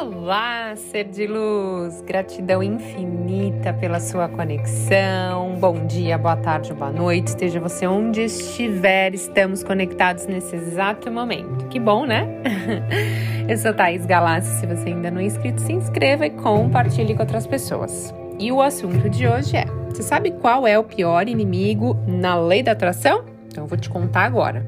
Olá, ser de luz! Gratidão infinita pela sua conexão. Bom dia, boa tarde, boa noite. Esteja você onde estiver, estamos conectados nesse exato momento. Que bom, né? Eu sou Thaís Galassi. Se você ainda não é inscrito, se inscreva e compartilhe com outras pessoas. E o assunto de hoje é: você sabe qual é o pior inimigo na lei da atração? Então eu vou te contar agora.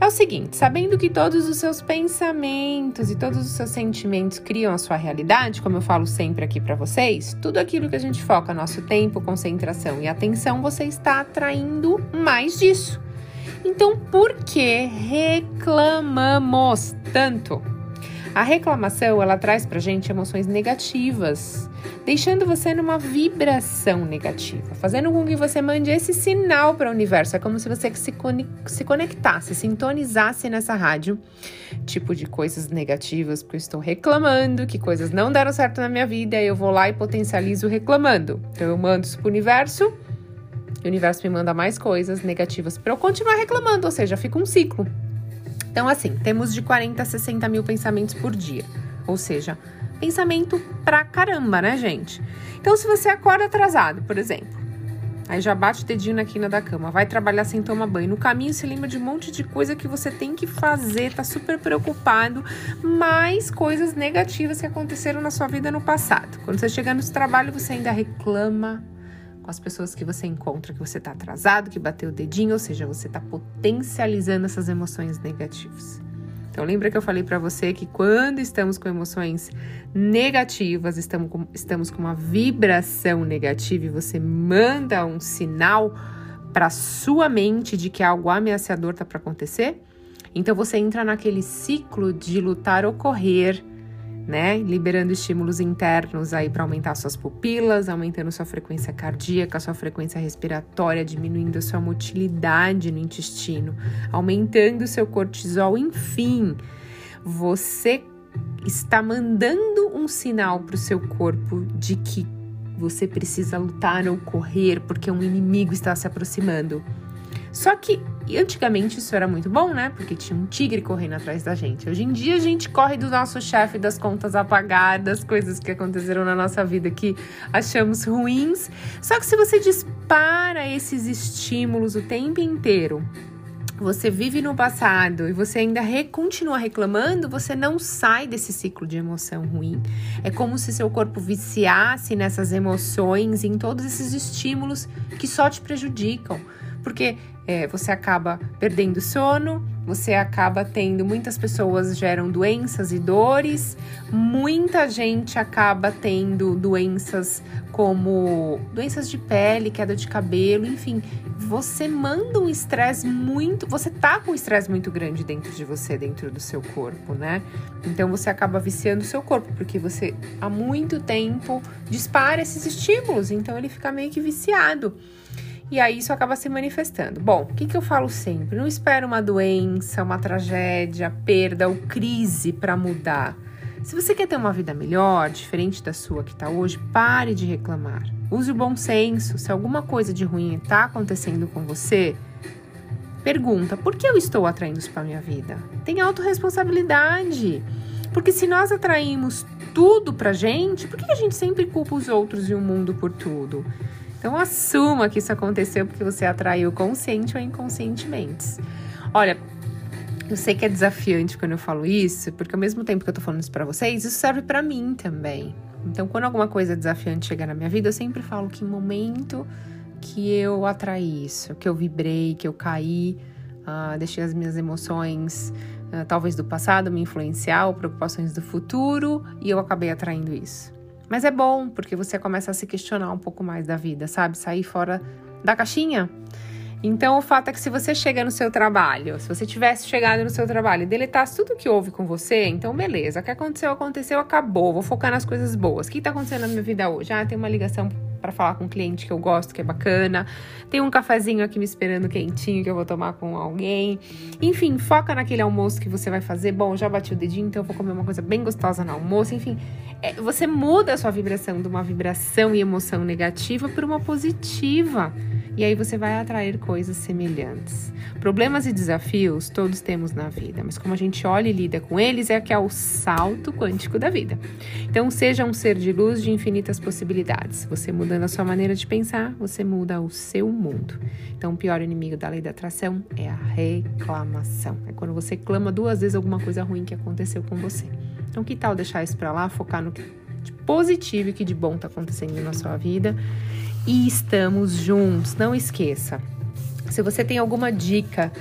É o seguinte: sabendo que todos os seus pensamentos e todos os seus sentimentos criam a sua realidade, como eu falo sempre aqui para vocês, tudo aquilo que a gente foca nosso tempo, concentração e atenção, você está atraindo mais disso. Então, por que reclamamos tanto? A reclamação, ela traz pra gente emoções negativas, deixando você numa vibração negativa, fazendo com que você mande esse sinal para o universo. É como se você se, se conectasse, sintonizasse nessa rádio, tipo de coisas negativas, porque eu estou reclamando, que coisas não deram certo na minha vida, e eu vou lá e potencializo reclamando. Então eu mando isso pro universo, o universo me manda mais coisas negativas para eu continuar reclamando, ou seja, fica um ciclo. Então, assim, temos de 40 a 60 mil pensamentos por dia. Ou seja, pensamento pra caramba, né, gente? Então, se você acorda atrasado, por exemplo, aí já bate o dedinho na quina da cama, vai trabalhar sem tomar banho, no caminho se lembra de um monte de coisa que você tem que fazer, tá super preocupado, mais coisas negativas que aconteceram na sua vida no passado. Quando você chega no trabalho, você ainda reclama com as pessoas que você encontra que você está atrasado, que bateu o dedinho, ou seja, você está potencializando essas emoções negativas. Então lembra que eu falei para você que quando estamos com emoções negativas, estamos com, estamos com uma vibração negativa e você manda um sinal para sua mente de que algo ameaçador está para acontecer, então você entra naquele ciclo de lutar ou correr né? Liberando estímulos internos aí para aumentar suas pupilas, aumentando sua frequência cardíaca, sua frequência respiratória, diminuindo a sua motilidade no intestino, aumentando seu cortisol, enfim. Você está mandando um sinal para o seu corpo de que você precisa lutar ou correr porque um inimigo está se aproximando. Só que antigamente isso era muito bom, né? Porque tinha um tigre correndo atrás da gente. Hoje em dia a gente corre do nosso chefe, das contas apagadas, coisas que aconteceram na nossa vida que achamos ruins. Só que se você dispara esses estímulos o tempo inteiro, você vive no passado e você ainda re, continua reclamando, você não sai desse ciclo de emoção ruim. É como se seu corpo viciasse nessas emoções, em todos esses estímulos que só te prejudicam. Porque é, você acaba perdendo sono, você acaba tendo. Muitas pessoas geram doenças e dores, muita gente acaba tendo doenças como doenças de pele, queda de cabelo, enfim. Você manda um estresse muito. Você tá com um estresse muito grande dentro de você, dentro do seu corpo, né? Então você acaba viciando o seu corpo, porque você há muito tempo dispara esses estímulos, então ele fica meio que viciado. E aí isso acaba se manifestando. Bom, o que, que eu falo sempre? Não espere uma doença, uma tragédia, perda ou crise para mudar. Se você quer ter uma vida melhor, diferente da sua que está hoje, pare de reclamar. Use o bom senso. Se alguma coisa de ruim está acontecendo com você, pergunta: por que eu estou atraindo isso para minha vida? Tem autorresponsabilidade. Porque se nós atraímos tudo pra gente, por que a gente sempre culpa os outros e o mundo por tudo? Então assuma que isso aconteceu porque você atraiu consciente ou inconscientemente. Olha, eu sei que é desafiante quando eu falo isso, porque ao mesmo tempo que eu tô falando isso para vocês, isso serve para mim também. Então, quando alguma coisa desafiante chegar na minha vida, eu sempre falo que momento que eu atraí isso, que eu vibrei, que eu caí, uh, deixei as minhas emoções, uh, talvez do passado, me influenciar, ou preocupações do futuro, e eu acabei atraindo isso. Mas é bom, porque você começa a se questionar um pouco mais da vida, sabe? Sair fora da caixinha. Então, o fato é que se você chega no seu trabalho, se você tivesse chegado no seu trabalho e deletasse tudo que houve com você, então beleza, o que aconteceu, aconteceu, acabou, vou focar nas coisas boas. O que está acontecendo na minha vida hoje? Ah, tem uma ligação para falar com um cliente que eu gosto, que é bacana. Tem um cafezinho aqui me esperando quentinho que eu vou tomar com alguém. Enfim, foca naquele almoço que você vai fazer. Bom, já bati o dedinho, então eu vou comer uma coisa bem gostosa no almoço. Enfim, é, você muda a sua vibração de uma vibração e emoção negativa para uma positiva. E aí você vai atrair coisas semelhantes. Problemas e desafios todos temos na vida, mas como a gente olha e lida com eles é que é o salto quântico da vida. Então seja um ser de luz de infinitas possibilidades. Você mudando a sua maneira de pensar, você muda o seu mundo. Então o pior inimigo da lei da atração é a reclamação. É quando você clama duas vezes alguma coisa ruim que aconteceu com você. Então que tal deixar isso para lá, focar no que de positivo e que de bom está acontecendo na sua vida e estamos juntos. Não esqueça. Se você tem alguma dica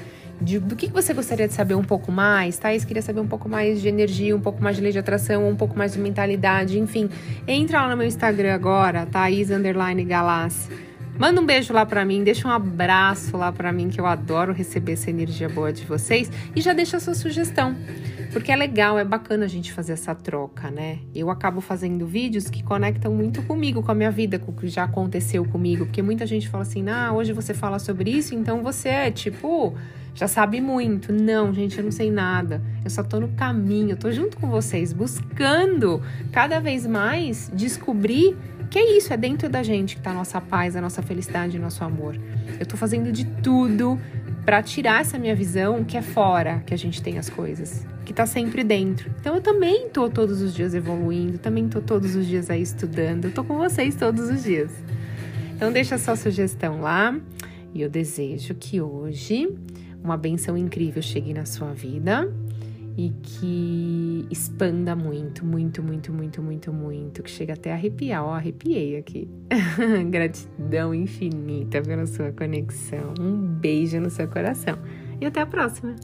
de, do que você gostaria de saber um pouco mais, Thaís queria saber um pouco mais de energia, um pouco mais de lei de atração, um pouco mais de mentalidade, enfim, entra lá no meu Instagram agora, Thaís Galassi Manda um beijo lá para mim, deixa um abraço lá para mim, que eu adoro receber essa energia boa de vocês. E já deixa a sua sugestão, porque é legal, é bacana a gente fazer essa troca, né? Eu acabo fazendo vídeos que conectam muito comigo, com a minha vida, com o que já aconteceu comigo. Porque muita gente fala assim, ah, hoje você fala sobre isso, então você é tipo já sabe muito. Não, gente, eu não sei nada. Eu só tô no caminho, eu tô junto com vocês, buscando cada vez mais descobrir que é isso, é dentro da gente que tá a nossa paz, a nossa felicidade, o nosso amor. Eu tô fazendo de tudo para tirar essa minha visão que é fora que a gente tem as coisas, que tá sempre dentro. Então eu também tô todos os dias evoluindo, também tô todos os dias aí estudando, eu tô com vocês todos os dias. Então deixa sua sugestão lá e eu desejo que hoje uma benção incrível chegue na sua vida e que expanda muito, muito, muito, muito, muito, muito, que chega até a arrepiar. Ó, arrepiei aqui. Gratidão infinita pela sua conexão. Um beijo no seu coração e até a próxima.